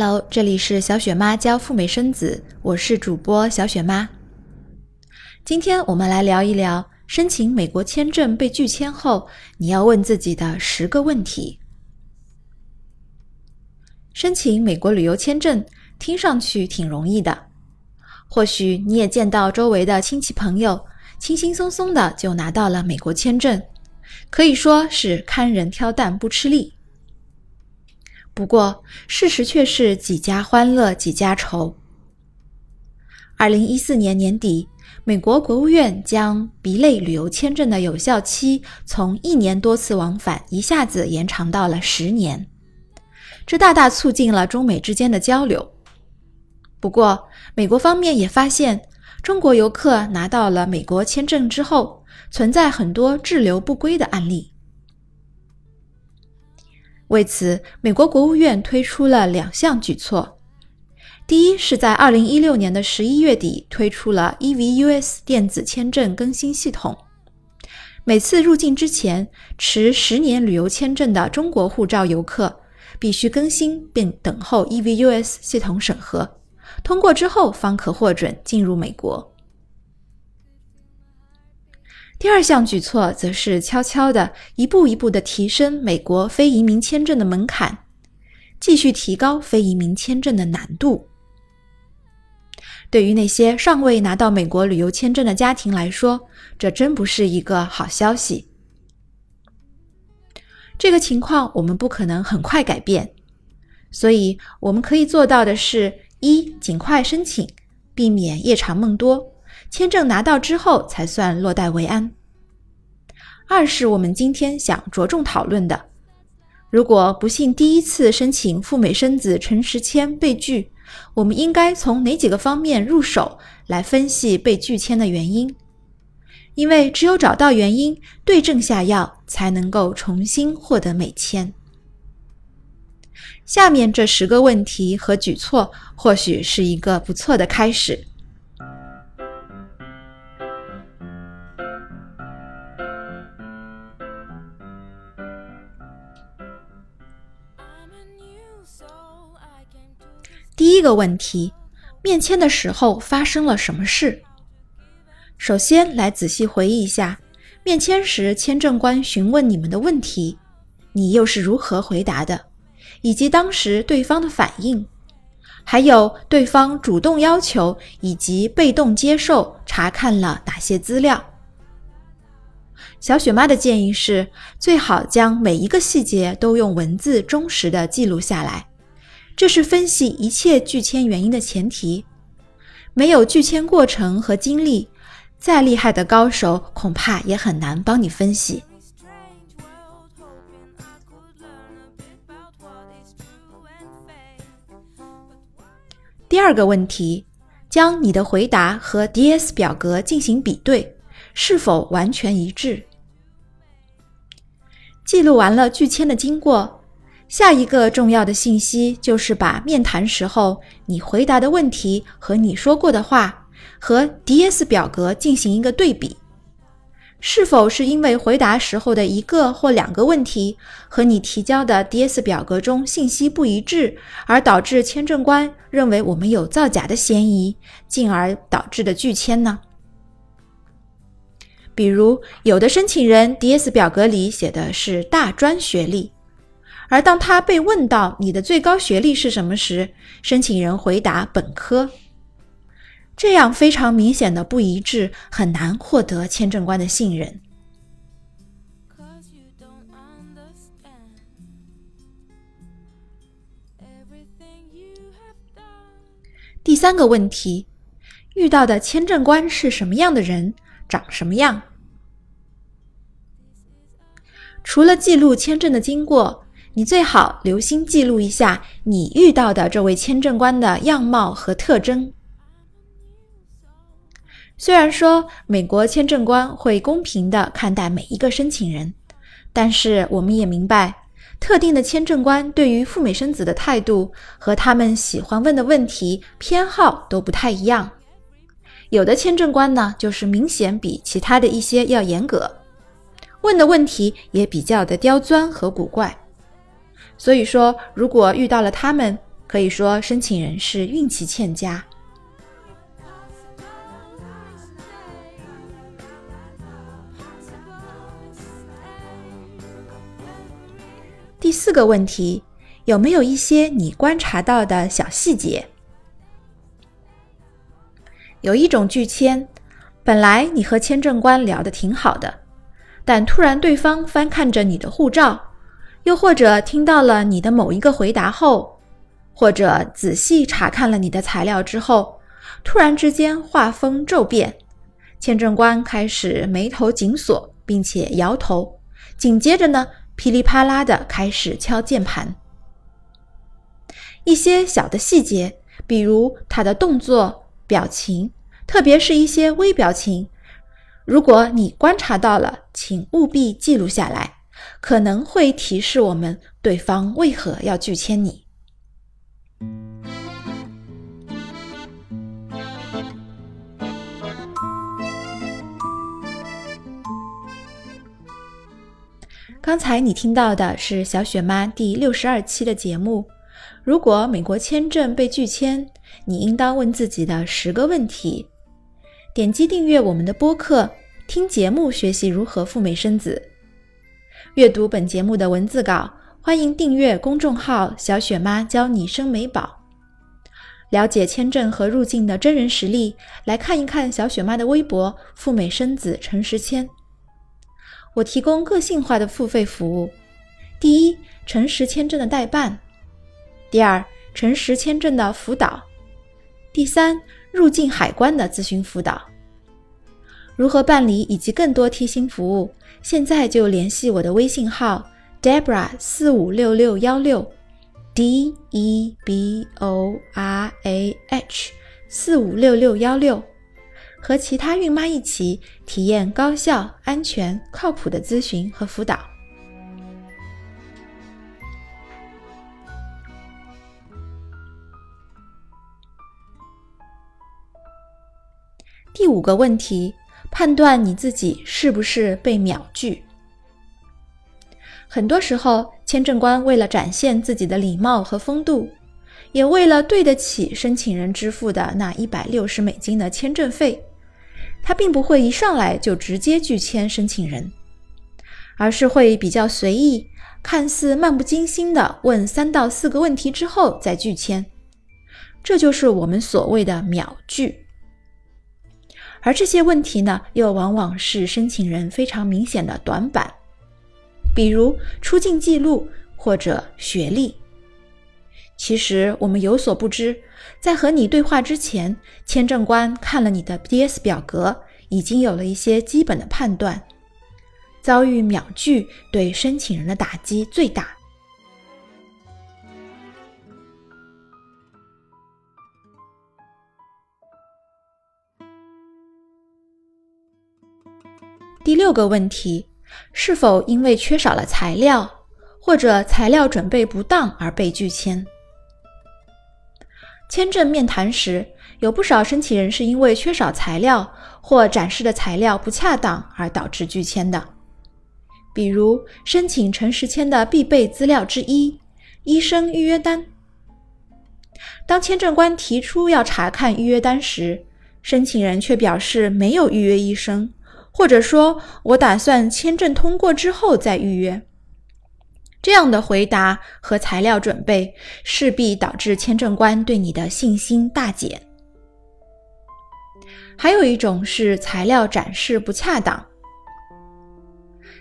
Hello，这里是小雪妈教赴美生子，我是主播小雪妈。今天我们来聊一聊申请美国签证被拒签后，你要问自己的十个问题。申请美国旅游签证听上去挺容易的，或许你也见到周围的亲戚朋友轻轻松松的就拿到了美国签证，可以说是看人挑担不吃力。不过，事实却是几家欢乐几家愁。二零一四年年底，美国国务院将 B 类旅游签证的有效期从一年多次往返一下子延长到了十年，这大大促进了中美之间的交流。不过，美国方面也发现，中国游客拿到了美国签证之后，存在很多滞留不归的案例。为此，美国国务院推出了两项举措。第一是在二零一六年的十一月底推出了 EVUS 电子签证更新系统，每次入境之前持十年旅游签证的中国护照游客必须更新并等候 EVUS 系统审核，通过之后方可获准进入美国。第二项举措则是悄悄的一步一步的提升美国非移民签证的门槛，继续提高非移民签证的难度。对于那些尚未拿到美国旅游签证的家庭来说，这真不是一个好消息。这个情况我们不可能很快改变，所以我们可以做到的是：一、尽快申请，避免夜长梦多。签证拿到之后才算落袋为安。二是我们今天想着重讨论的：如果不幸第一次申请赴美生子陈时签被拒，我们应该从哪几个方面入手来分析被拒签的原因？因为只有找到原因，对症下药，才能够重新获得美签。下面这十个问题和举措，或许是一个不错的开始。第一个问题，面签的时候发生了什么事？首先来仔细回忆一下，面签时签证官询问你们的问题，你又是如何回答的，以及当时对方的反应，还有对方主动要求以及被动接受查看了哪些资料。小雪妈的建议是，最好将每一个细节都用文字忠实的记录下来。这是分析一切拒签原因的前提。没有拒签过程和经历，再厉害的高手恐怕也很难帮你分析。第二个问题，将你的回答和 DS 表格进行比对，是否完全一致？记录完了拒签的经过。下一个重要的信息就是把面谈时候你回答的问题和你说过的话和 DS 表格进行一个对比，是否是因为回答时候的一个或两个问题和你提交的 DS 表格中信息不一致，而导致签证官认为我们有造假的嫌疑，进而导致的拒签呢？比如，有的申请人 DS 表格里写的是大专学历。而当他被问到你的最高学历是什么时，申请人回答本科，这样非常明显的不一致，很难获得签证官的信任。第三个问题，遇到的签证官是什么样的人，长什么样？除了记录签证的经过。你最好留心记录一下你遇到的这位签证官的样貌和特征。虽然说美国签证官会公平的看待每一个申请人，但是我们也明白，特定的签证官对于赴美生子的态度和他们喜欢问的问题偏好都不太一样。有的签证官呢，就是明显比其他的一些要严格，问的问题也比较的刁钻和古怪。所以说，如果遇到了他们，可以说申请人是运气欠佳。第四个问题，有没有一些你观察到的小细节？有一种拒签，本来你和签证官聊得挺好的，但突然对方翻看着你的护照，又或者听到了你的某一个回答后，或者仔细查看了你的材料之后，突然之间画风骤变，签证官开始眉头紧锁，并且摇头，紧接着呢？噼里啪啦的开始敲键盘，一些小的细节，比如他的动作、表情，特别是一些微表情，如果你观察到了，请务必记录下来，可能会提示我们对方为何要拒签你。刚才你听到的是小雪妈第六十二期的节目。如果美国签证被拒签，你应当问自己的十个问题。点击订阅我们的播客，听节目学习如何赴美生子。阅读本节目的文字稿，欢迎订阅公众号“小雪妈教你生美宝”。了解签证和入境的真人实例，来看一看小雪妈的微博“赴美生子陈时谦”。我提供个性化的付费服务：第一，诚实签证的代办；第二，诚实签证的辅导；第三，入境海关的咨询辅导。如何办理以及更多贴心服务，现在就联系我的微信号：Debra 四五六六幺六，D E B O R A H 四五六六幺六。和其他孕妈一起体验高效、安全、靠谱的咨询和辅导。第五个问题：判断你自己是不是被秒拒。很多时候，签证官为了展现自己的礼貌和风度，也为了对得起申请人支付的那一百六十美金的签证费。他并不会一上来就直接拒签申请人，而是会比较随意，看似漫不经心的问三到四个问题之后再拒签，这就是我们所谓的秒拒。而这些问题呢，又往往是申请人非常明显的短板，比如出境记录或者学历。其实我们有所不知，在和你对话之前，签证官看了你的 DS 表格，已经有了一些基本的判断。遭遇秒拒对申请人的打击最大。第六个问题，是否因为缺少了材料，或者材料准备不当而被拒签？签证面谈时，有不少申请人是因为缺少材料或展示的材料不恰当而导致拒签的。比如，申请诚实签的必备资料之一——医生预约单。当签证官提出要查看预约单时，申请人却表示没有预约医生，或者说我打算签证通过之后再预约。这样的回答和材料准备势必导致签证官对你的信心大减。还有一种是材料展示不恰当。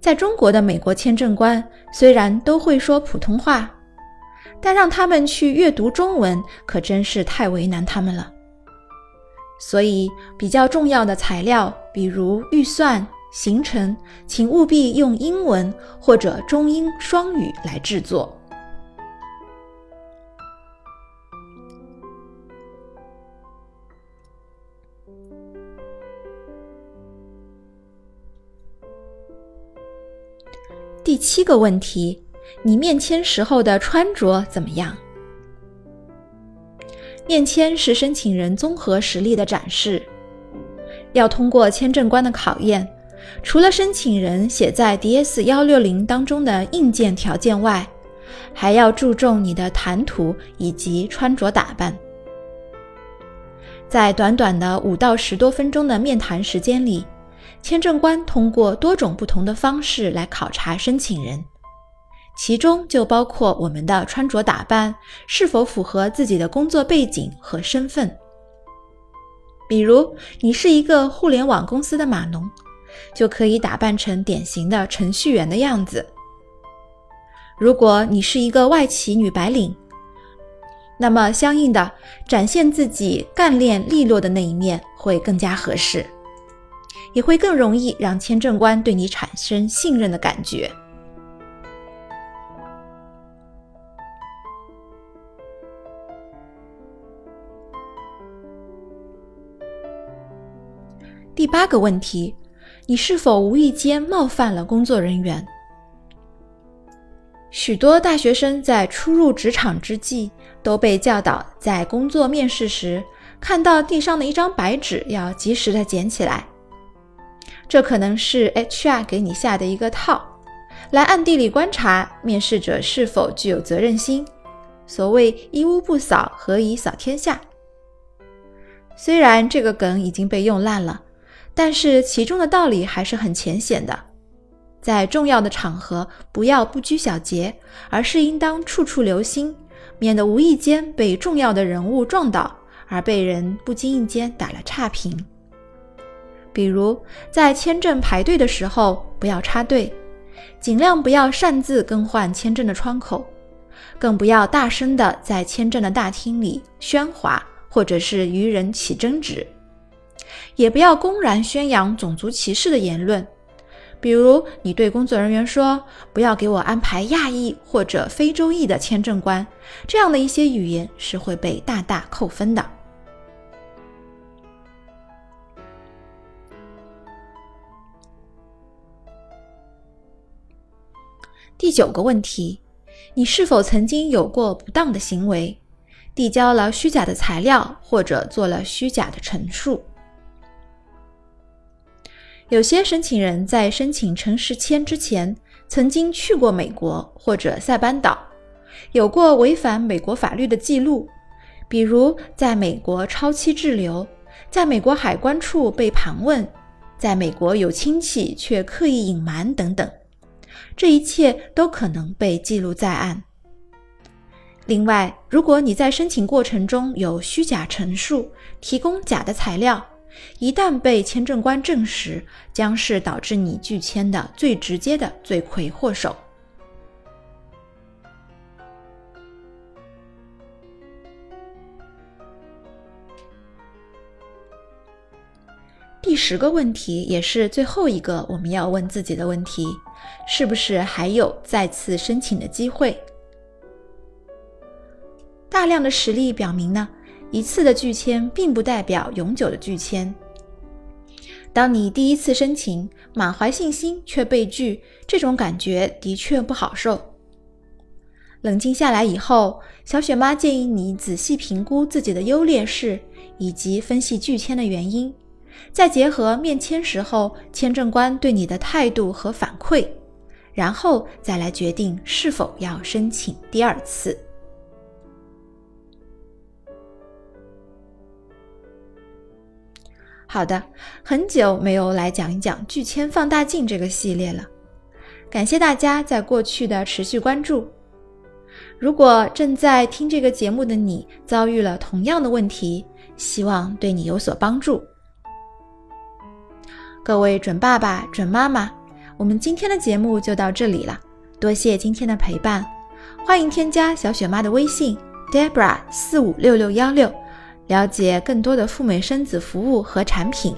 在中国的美国签证官虽然都会说普通话，但让他们去阅读中文可真是太为难他们了。所以，比较重要的材料，比如预算。行程，请务必用英文或者中英双语来制作。第七个问题，你面签时候的穿着怎么样？面签是申请人综合实力的展示，要通过签证官的考验。除了申请人写在 DS 幺六零当中的硬件条件外，还要注重你的谈吐以及穿着打扮。在短短的五到十多分钟的面谈时间里，签证官通过多种不同的方式来考察申请人，其中就包括我们的穿着打扮是否符合自己的工作背景和身份。比如，你是一个互联网公司的码农，就可以打扮成典型的程序员的样子；如果你是一个外企女白领，那么，相应的展现自己干练利落的那一面会更加合适，也会更容易让签证官对你产生信任的感觉。第八个问题，你是否无意间冒犯了工作人员？许多大学生在初入职场之际，都被教导在工作面试时，看到地上的一张白纸要及时的捡起来。这可能是 HR 给你下的一个套，来暗地里观察面试者是否具有责任心。所谓“一屋不扫，何以扫天下”。虽然这个梗已经被用烂了，但是其中的道理还是很浅显的。在重要的场合，不要不拘小节，而是应当处处留心，免得无意间被重要的人物撞倒，而被人不经意间打了差评。比如，在签证排队的时候，不要插队，尽量不要擅自更换签证的窗口，更不要大声的在签证的大厅里喧哗，或者是与人起争执，也不要公然宣扬种族歧视的言论。比如，你对工作人员说：“不要给我安排亚裔或者非洲裔的签证官。”这样的一些语言是会被大大扣分的。第九个问题，你是否曾经有过不当的行为，递交了虚假的材料或者做了虚假的陈述？有些申请人在申请诚实签之前，曾经去过美国或者塞班岛，有过违反美国法律的记录，比如在美国超期滞留，在美国海关处被盘问，在美国有亲戚却刻意隐瞒等等，这一切都可能被记录在案。另外，如果你在申请过程中有虚假陈述，提供假的材料，一旦被签证官证实，将是导致你拒签的最直接的罪魁祸首。第十个问题，也是最后一个我们要问自己的问题：是不是还有再次申请的机会？大量的实例表明呢？一次的拒签并不代表永久的拒签。当你第一次申请，满怀信心却被拒，这种感觉的确不好受。冷静下来以后，小雪妈建议你仔细评估自己的优劣势，以及分析拒签的原因，再结合面签时候签证官对你的态度和反馈，然后再来决定是否要申请第二次。好的，很久没有来讲一讲拒签放大镜这个系列了，感谢大家在过去的持续关注。如果正在听这个节目的你遭遇了同样的问题，希望对你有所帮助。各位准爸爸、准妈妈，我们今天的节目就到这里了，多谢今天的陪伴，欢迎添加小雪妈的微信 Debra 四五六六幺六。了解更多的赴美生子服务和产品，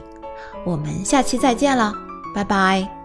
我们下期再见了，拜拜。